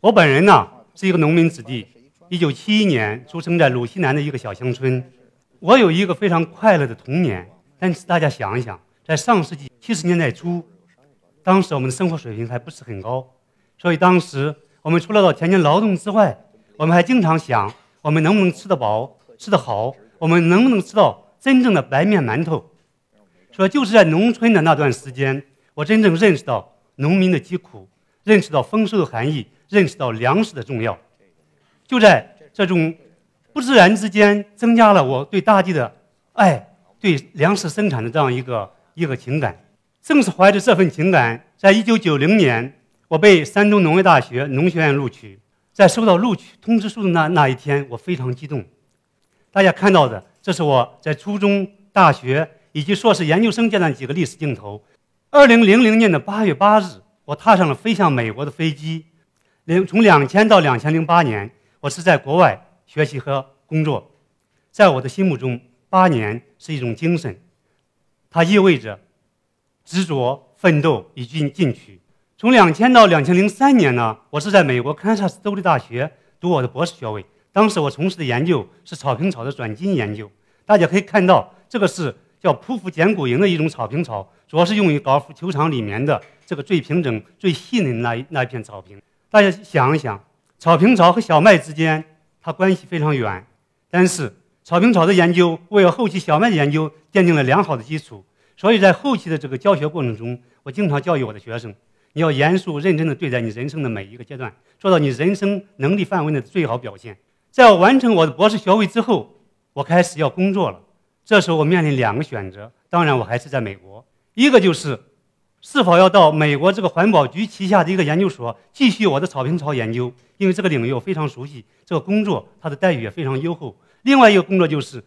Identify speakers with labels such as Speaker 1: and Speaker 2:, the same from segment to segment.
Speaker 1: 我本人呢是一个农民子弟，一九七一年出生在鲁西南的一个小乡村。我有一个非常快乐的童年。但是大家想一想，在上世纪七十年代初，当时我们的生活水平还不是很高，所以当时我们除了到田间劳动之外，我们还经常想，我们能不能吃得饱、吃得好？我们能不能吃到真正的白面馒头？说就是在农村的那段时间，我真正认识到农民的疾苦，认识到丰收的含义，认识到粮食的重要。就在这种不自然之间，增加了我对大地的爱。对粮食生产的这样一个一个情感，正是怀着这份情感，在一九九零年，我被山东农业大学农学院录取。在收到录取通知书的那那一天，我非常激动。大家看到的，这是我在初中、大学以及硕士研究生阶段几个历史镜头。二零零零年的八月八日，我踏上了飞向美国的飞机。零从两千到两千零八年，我是在国外学习和工作。在我的心目中，八年是一种精神，它意味着执着、奋斗以及进取。从两千到两千零三年呢，我是在美国堪萨斯州立大学读我的博士学位。当时我从事的研究是草坪草的转基因研究。大家可以看到，这个是叫匍匐剪骨蝇的一种草坪草，主要是用于高尔夫球场里面的这个最平整、最细嫩那一那一片草坪。大家想一想，草坪草和小麦之间，它关系非常远，但是。草坪草的研究为后期小麦的研究奠定了良好的基础，所以在后期的这个教学过程中，我经常教育我的学生：你要严肃认真地对待你人生的每一个阶段，做到你人生能力范围内的最好表现。在我完成我的博士学位之后，我开始要工作了。这时候我面临两个选择，当然我还是在美国，一个就是是否要到美国这个环保局旗下的一个研究所继续我的草坪草研究，因为这个领域我非常熟悉，这个工作它的待遇也非常优厚。另外一个工作就是，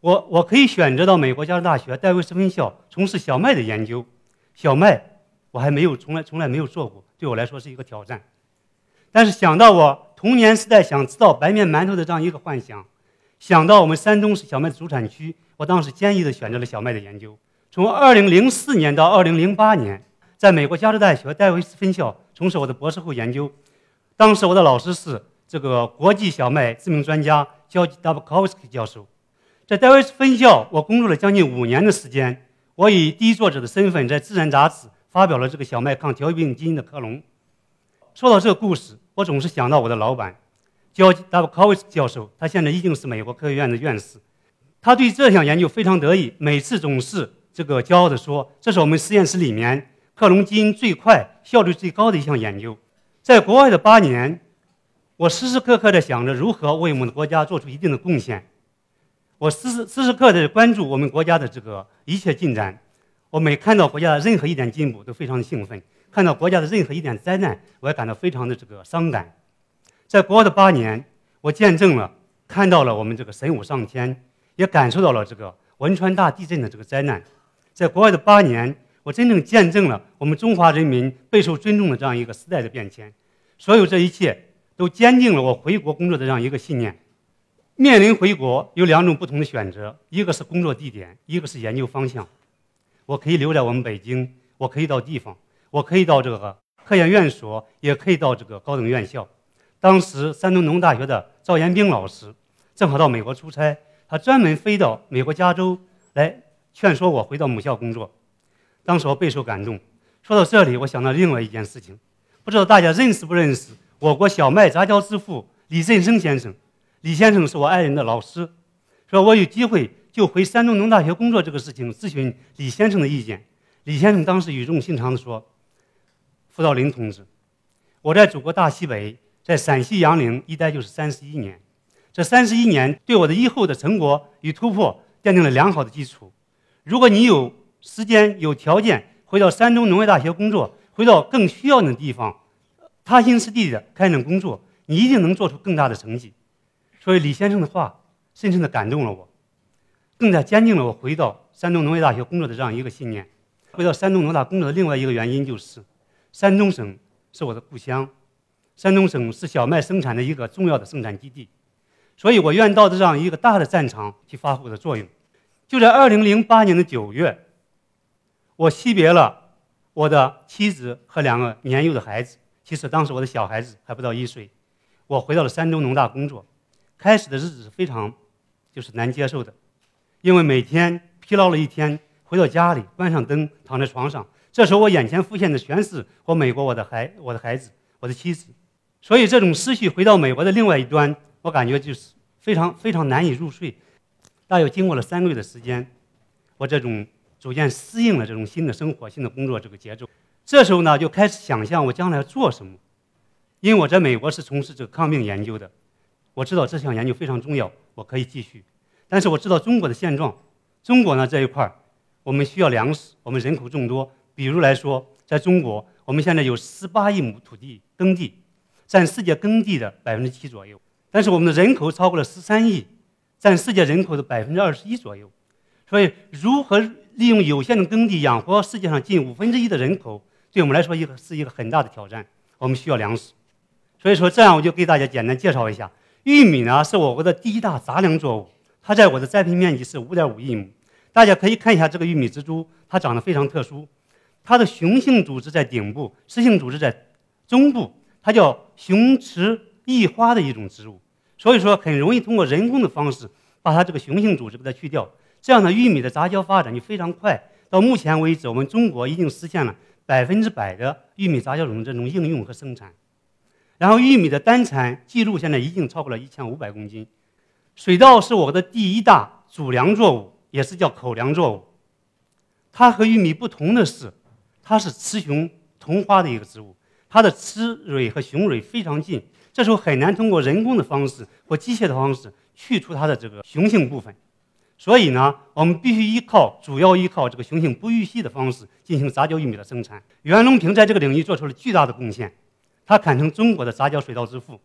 Speaker 1: 我我可以选择到美国加州大学戴维斯分校从事小麦的研究。小麦我还没有从来从来没有做过，对我来说是一个挑战。但是想到我童年时代想吃到白面馒头的这样一个幻想，想到我们山东是小麦的主产区，我当时坚毅地选择了小麦的研究。从2004年到2008年，在美国加州大学戴维斯分校从事我的博士后研究。当时我的老师是这个国际小麦知名专家。叫 Dabkowski 教授，在戴维斯分校，我工作了将近五年的时间。我以第一作者的身份，在《自然》杂志发表了这个小麦抗条病基因的克隆。说到这个故事，我总是想到我的老板，叫 Dabkowski 教授。他现在已经是美国科学院的院士。他对这项研究非常得意，每次总是这个骄傲地说：“这是我们实验室里面克隆基因最快、效率最高的一项研究。”在国外的八年。我时时刻刻地想着如何为我们的国家做出一定的贡献，我时时时时刻刻地关注我们国家的这个一切进展。我每看到国家的任何一点进步，都非常的兴奋；看到国家的任何一点灾难，我也感到非常的这个伤感。在国外的八年，我见证了、看到了我们这个神武上天，也感受到了这个汶川大地震的这个灾难。在国外的八年，我真正见证了我们中华人民备受尊重的这样一个时代的变迁。所有这一切。都坚定了我回国工作的这样一个信念。面临回国，有两种不同的选择：一个是工作地点，一个是研究方向。我可以留在我们北京，我可以到地方，我可以到这个科研院所，也可以到这个高等院校。当时山东农大学的赵延兵老师正好到美国出差，他专门飞到美国加州来劝说我回到母校工作。当时我备受感动。说到这里，我想到另外一件事情，不知道大家认识不认识？我国小麦杂交之父李振声先生，李先生是我爱人的老师，说我有机会就回山东农大学工作这个事情咨询李先生的意见。李先生当时语重心长地说：“傅道林同志，我在祖国大西北，在陕西杨凌一待就是三十一年，这三十一年对我的以后的成果与突破奠定了良好的基础。如果你有时间有条件回到山东农业大学工作，回到更需要你的地方。”踏心实地的开展工作，你一定能做出更大的成绩。所以李先生的话深深的感动了我，更加坚定了我回到山东农业大学工作的这样一个信念。回到山东农大工作的另外一个原因就是，山东省是我的故乡，山东省是小麦生产的一个重要的生产基地，所以我愿到这样一个大的战场去发挥我的作用。就在2008年的9月，我惜别了我的妻子和两个年幼的孩子。其实当时我的小孩子还不到一岁，我回到了山东农大工作，开始的日子是非常就是难接受的，因为每天疲劳了一天，回到家里关上灯躺在床上，这时候我眼前浮现的全是我美国我的孩我的孩子我的妻子，所以这种思绪回到美国的另外一端，我感觉就是非常非常难以入睡。大约经过了三个月的时间，我这种逐渐适应了这种新的生活、新的工作这个节奏。这时候呢，就开始想象我将来要做什么。因为我在美国是从事这个抗病研究的，我知道这项研究非常重要，我可以继续。但是我知道中国的现状，中国呢这一块儿，我们需要粮食，我们人口众多。比如来说，在中国，我们现在有十八亿亩土地耕地，占世界耕地的百分之七左右。但是我们的人口超过了十三亿。占世界人口的百分之二十一左右，所以如何利用有限的耕地养活世界上近五分之一的人口，对我们来说一个是一个很大的挑战。我们需要粮食，所以说这样我就给大家简单介绍一下，玉米呢是我国的第一大杂粮作物，它在我的栽培面积是五点五亿亩。大家可以看一下这个玉米植株，它长得非常特殊，它的雄性组织在顶部，雌性组织在中部，它叫雄雌异花的一种植物。所以说，很容易通过人工的方式把它这个雄性组织给它去掉，这样呢，玉米的杂交发展就非常快。到目前为止，我们中国已经实现了百分之百的玉米杂交种这种应用和生产。然后，玉米的单产记录现在已经超过了一千五百公斤。水稻是我的第一大主粮作物，也是叫口粮作物。它和玉米不同的是，它是雌雄同花的一个植物，它的雌蕊和雄蕊非常近。这时候很难通过人工的方式或机械的方式去除它的这个雄性部分，所以呢，我们必须依靠主要依靠这个雄性不育系的方式进行杂交玉米的生产。袁隆平在这个领域做出了巨大的贡献，他堪称中国的杂交水稻之父。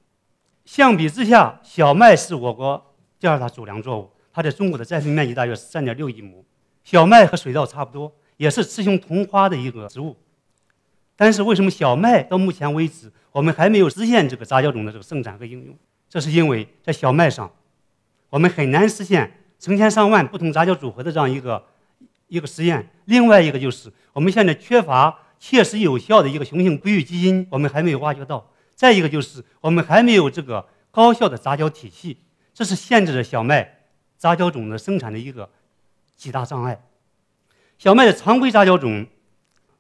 Speaker 1: 相比之下，小麦是我国第二大主粮作物，它在中国的栽培面积大约是三点六亿亩。小麦和水稻差不多，也是雌雄同花的一个植物。但是为什么小麦到目前为止我们还没有实现这个杂交种的这个生产和应用？这是因为在小麦上，我们很难实现成千上万不同杂交组合的这样一个一个实验。另外一个就是我们现在缺乏切实有效的一个雄性不育基因，我们还没有挖掘到。再一个就是我们还没有这个高效的杂交体系，这是限制着小麦杂交种的生产的一个几大障碍。小麦的常规杂交种。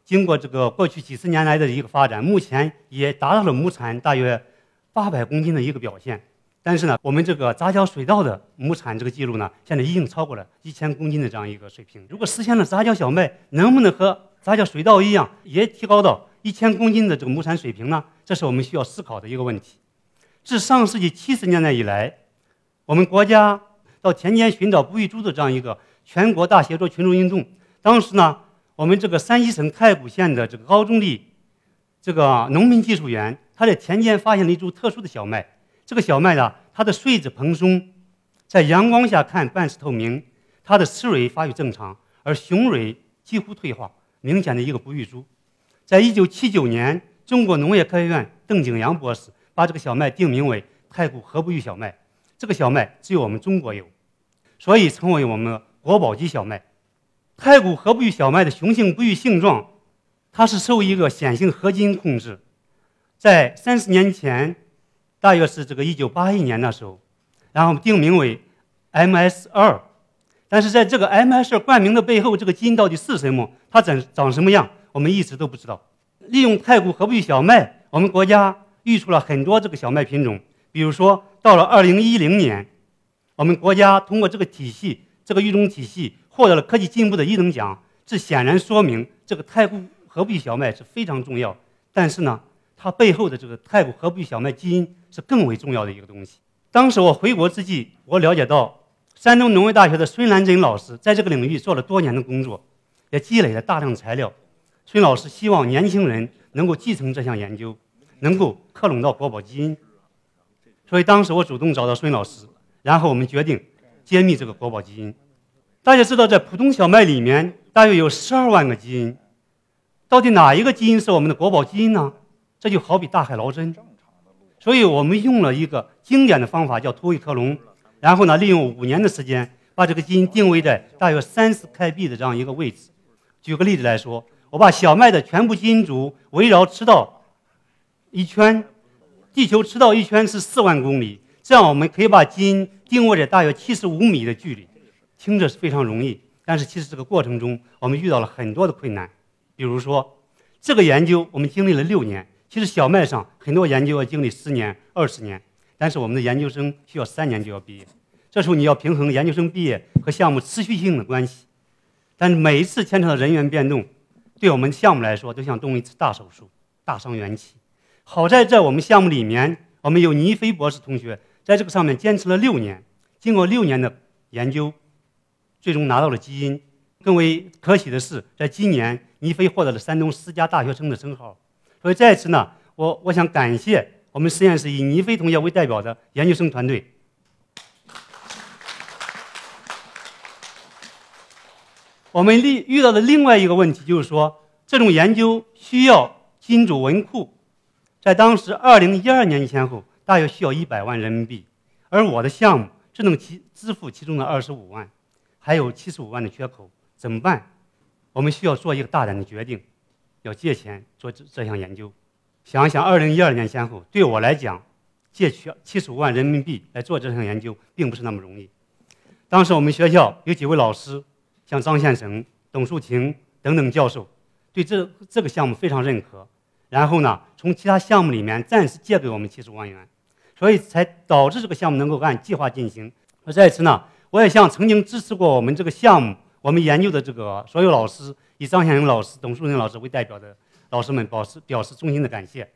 Speaker 1: 经过这个过去几十年来的一个发展，目前也达到了亩产大约八百公斤的一个表现。但是呢，我们这个杂交水稻的亩产这个记录呢，现在已经超过了一千公斤的这样一个水平。如果实现了杂交小麦，能不能和杂交水稻一样，也提高到一千公斤的这个亩产水平呢？这是我们需要思考的一个问题。自上世纪七十年代以来，我们国家到田间寻找不育株的这样一个全国大协作群众运动，当时呢。我们这个山西省太谷县的这个高中的这个农民技术员，他在田间发现了一株特殊的小麦。这个小麦呢，它的穗子蓬松，在阳光下看半是透明，它的雌蕊发育正常，而雄蕊几乎退化，明显的一个不育株。在一九七九年，中国农业科学院邓景阳博士把这个小麦定名为太谷核不育小麦。这个小麦只有我们中国有，所以成为我们国宝级小麦。太谷核不育小麦的雄性不育性状，它是受一个显性合金控制。在三十年前，大约是这个一九八一年的时候，然后定名为 MS 二。但是在这个 MS 二冠名的背后，这个基因到底是什么？它长长什么样？我们一直都不知道。利用太谷核不育小麦，我们国家育出了很多这个小麦品种。比如说，到了二零一零年，我们国家通过这个体系，这个育种体系。获得了科技进步的一等奖，这显然说明这个太谷核不育小麦是非常重要。但是呢，它背后的这个太谷核不育小麦基因是更为重要的一个东西。当时我回国之际，我了解到山东农业大学的孙兰珍老师在这个领域做了多年的工作，也积累了大量材料。孙老师希望年轻人能够继承这项研究，能够克隆到国宝基因。所以当时我主动找到孙老师，然后我们决定揭秘这个国宝基因。大家知道，在普通小麦里面大约有十二万个基因，到底哪一个基因是我们的国宝基因呢？这就好比大海捞针。所以我们用了一个经典的方法，叫突围克隆，然后呢，利用五年的时间，把这个基因定位在大约三十开币的这样一个位置。举个例子来说，我把小麦的全部基因组围绕赤道一圈，地球赤道一圈是四万公里，这样我们可以把基因定位在大约七十五米的距离，听着是非常容易，但是其实这个过程中我们遇到了很多的困难，比如说这个研究我们经历了六年，其实小麦上很多研究要经历十年、二十年，但是我们的研究生需要三年就要毕业，这时候你要平衡研究生毕业和项目持续性的关系，但是每一次牵扯到人员变动，对我们项目来说都像动一次大手术，大伤元气。好在在我们项目里面，我们有倪飞博士同学在这个上面坚持了六年，经过六年的研究，最终拿到了基因。更为可喜的是，在今年倪飞获得了山东十佳大学生的称号。所以在此呢，我我想感谢我们实验室以倪飞同学为代表的研究生团队。我们遇遇到的另外一个问题就是说，这种研究需要金主文库。在当时，二零一二年前后，大约需要一百万人民币，而我的项目只能其支付其中的二十五万，还有七十五万的缺口，怎么办？我们需要做一个大胆的决定，要借钱做这这项研究。想一想，二零一二年前后，对我来讲，借取七十五万人民币来做这项研究，并不是那么容易。当时我们学校有几位老师，像张先生、董树亭等等教授，对这这个项目非常认可。然后呢，从其他项目里面暂时借给我们七十万元，所以才导致这个项目能够按计划进行。而在此呢，我也向曾经支持过我们这个项目、我们研究的这个所有老师，以张先生老师、董树林老师为代表的老师们表示表示衷心的感谢。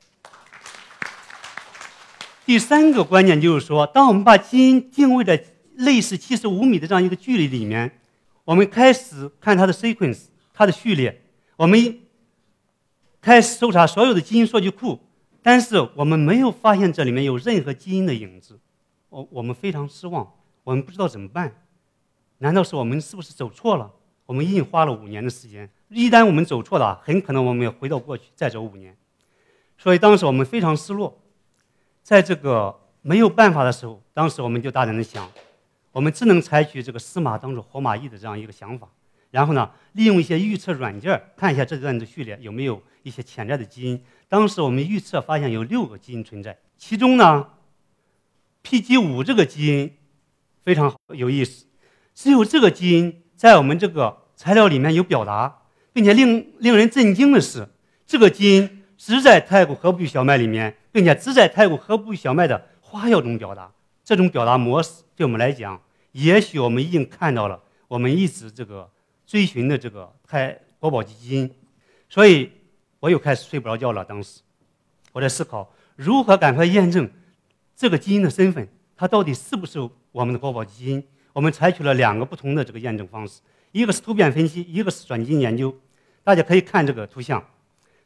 Speaker 1: 第三个观念就是说，当我们把基因定位在类似七十五米的这样一个距离里面，我们开始看它的 sequence，它的序列，我们。开始搜查所有的基因数据库，但是我们没有发现这里面有任何基因的影子，我我们非常失望，我们不知道怎么办，难道是我们是不是走错了？我们已经花了五年的时间，一旦我们走错了，很可能我们要回到过去再走五年，所以当时我们非常失落，在这个没有办法的时候，当时我们就大胆的想，我们只能采取这个死马当做活马医的这样一个想法。然后呢，利用一些预测软件看一下这段的序列有没有一些潜在的基因。当时我们预测发现有六个基因存在，其中呢，PG5 这个基因非常有意思，只有这个基因在我们这个材料里面有表达，并且令令人震惊的是，这个基因只在太古河布小麦里面，并且只在太古河布小麦的花药中表达。这种表达模式对我们来讲，也许我们已经看到了我们一直这个。追寻的这个太国宝基因，所以我又开始睡不着觉了。当时我在思考如何赶快验证这个基因的身份，它到底是不是我们的国宝基因？我们采取了两个不同的这个验证方式，一个是突变分析，一个是转基因研究。大家可以看这个图像，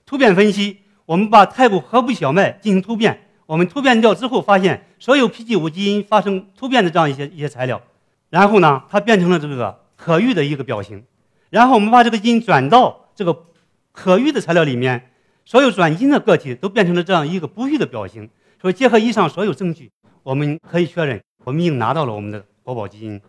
Speaker 1: 突变分析，我们把太古河布小麦进行突变，我们突变掉之后，发现所有 PG5 基因发生突变的这样一些一些材料，然后呢，它变成了这个。可遇的一个表型，然后我们把这个基因转到这个可遇的材料里面，所有转基因的个体都变成了这样一个不育的表型。所以结合以上所有证据，我们可以确认，我们已经拿到了我们的国宝基因。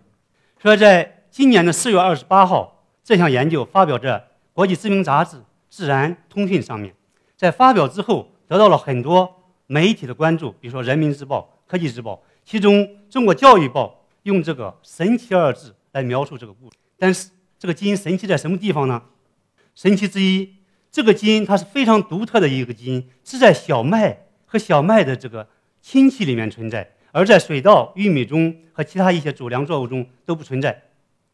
Speaker 1: 所以在今年的四月二十八号，这项研究发表在国际知名杂志《自然通讯》上面。在发表之后，得到了很多媒体的关注，比如说《人民日报》《科技日报》，其中《中国教育报》用这个“神奇”二字。来描述这个故事，但是这个基因神奇在什么地方呢？神奇之一，这个基因它是非常独特的一个基因，是在小麦和小麦的这个亲戚里面存在，而在水稻、玉米中和其他一些主粮作物中都不存在。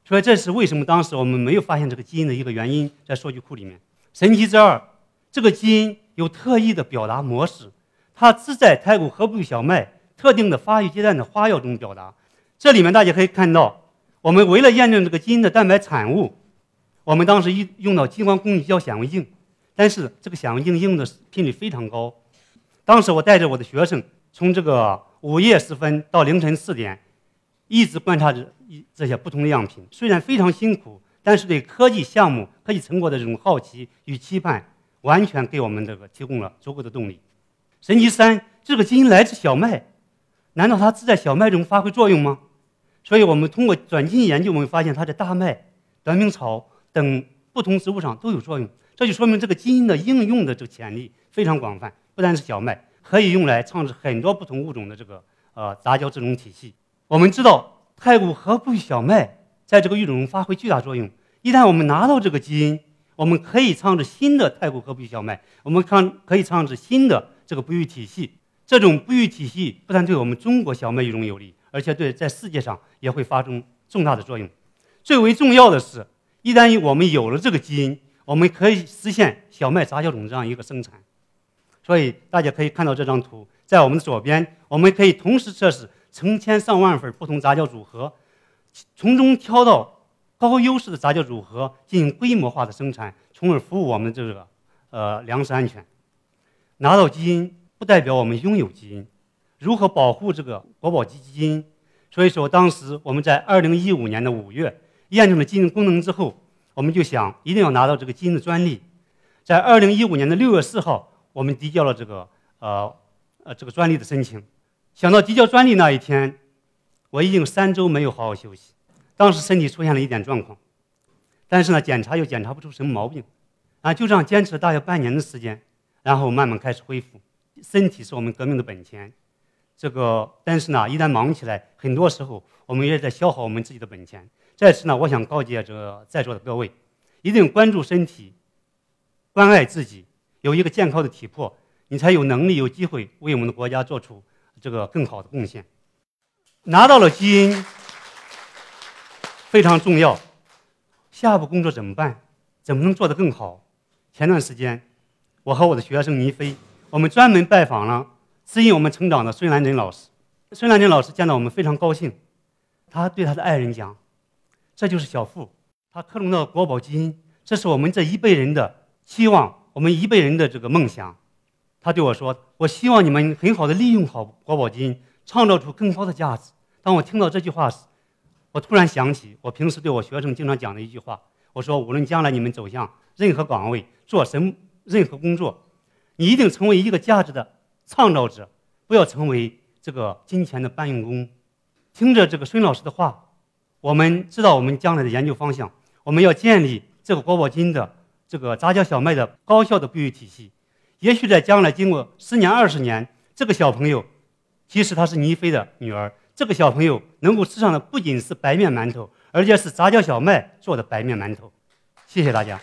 Speaker 1: 所以这是为什么当时我们没有发现这个基因的一个原因，在数据库里面。神奇之二，这个基因有特异的表达模式，它只在太古河布小麦特定的发育阶段的花药中表达。这里面大家可以看到。我们为了验证这个基因的蛋白产物，我们当时一用到激光空气胶显微镜，但是这个显微镜用的频率非常高。当时我带着我的学生，从这个午夜时分到凌晨四点，一直观察着一这些不同的样品。虽然非常辛苦，但是对科技项目、科技成果的这种好奇与期盼，完全给我们这个提供了足够的动力。神奇三，这个基因来自小麦，难道它只在小麦中发挥作用吗？所以我们通过转基因研究，我们发现它在大麦、短命草等不同植物上都有作用，这就说明这个基因的应用的这个潜力非常广泛。不单是小麦，可以用来创制很多不同物种的这个呃杂交这种体系。我们知道太古和不育小麦在这个育种中发挥巨大作用。一旦我们拿到这个基因，我们可以创制新的太古和不育小麦，我们创可以创制新的这个不育体系。这种不育体系不但对我们中国小麦育种有利，而且对在世界上也会发生重大的作用。最为重要的是，一旦我们有了这个基因，我们可以实现小麦杂交种这样一个生产。所以大家可以看到这张图，在我们的左边，我们可以同时测试成千上万份不同杂交组合，从中挑到高优势的杂交组合进行规模化的生产，从而服务我们这个呃粮食安全。拿到基因不代表我们拥有基因，如何保护这个国宝级基因？所以说，当时我们在二零一五年的五月验证了基因功能之后，我们就想一定要拿到这个基因的专利。在二零一五年的六月四号。我们递交了这个呃呃这个专利的申请，想到递交专利那一天，我已经三周没有好好休息，当时身体出现了一点状况，但是呢检查又检查不出什么毛病，啊就这样坚持了大约半年的时间，然后慢慢开始恢复。身体是我们革命的本钱，这个但是呢一旦忙起来，很多时候我们也在消耗我们自己的本钱。在此呢，我想告诫这在座的各位，一定关注身体，关爱自己。有一个健康的体魄，你才有能力、有机会为我们的国家做出这个更好的贡献。拿到了基因非常重要，下一步工作怎么办？怎么能做得更好？前段时间，我和我的学生倪飞，我们专门拜访了指引我们成长的孙兰珍老师。孙兰珍老师见到我们非常高兴，他对他的爱人讲：“这就是小富，他克隆的国宝基因，这是我们这一辈人的希望。”我们一辈人的这个梦想，他对我说：“我希望你们很好的利用好国宝金，创造出更高的价值。”当我听到这句话时，我突然想起我平时对我学生经常讲的一句话：“我说，无论将来你们走向任何岗位，做什么任何工作，你一定成为一个价值的创造者，不要成为这个金钱的搬运工。”听着这个孙老师的话，我们知道我们将来的研究方向，我们要建立这个国宝金的。这个杂交小麦的高效的培育体系，也许在将来经过十年二十年，这个小朋友，即使她是倪飞的女儿，这个小朋友能够吃上的不仅是白面馒头，而且是杂交小麦做的白面馒头。谢谢大家。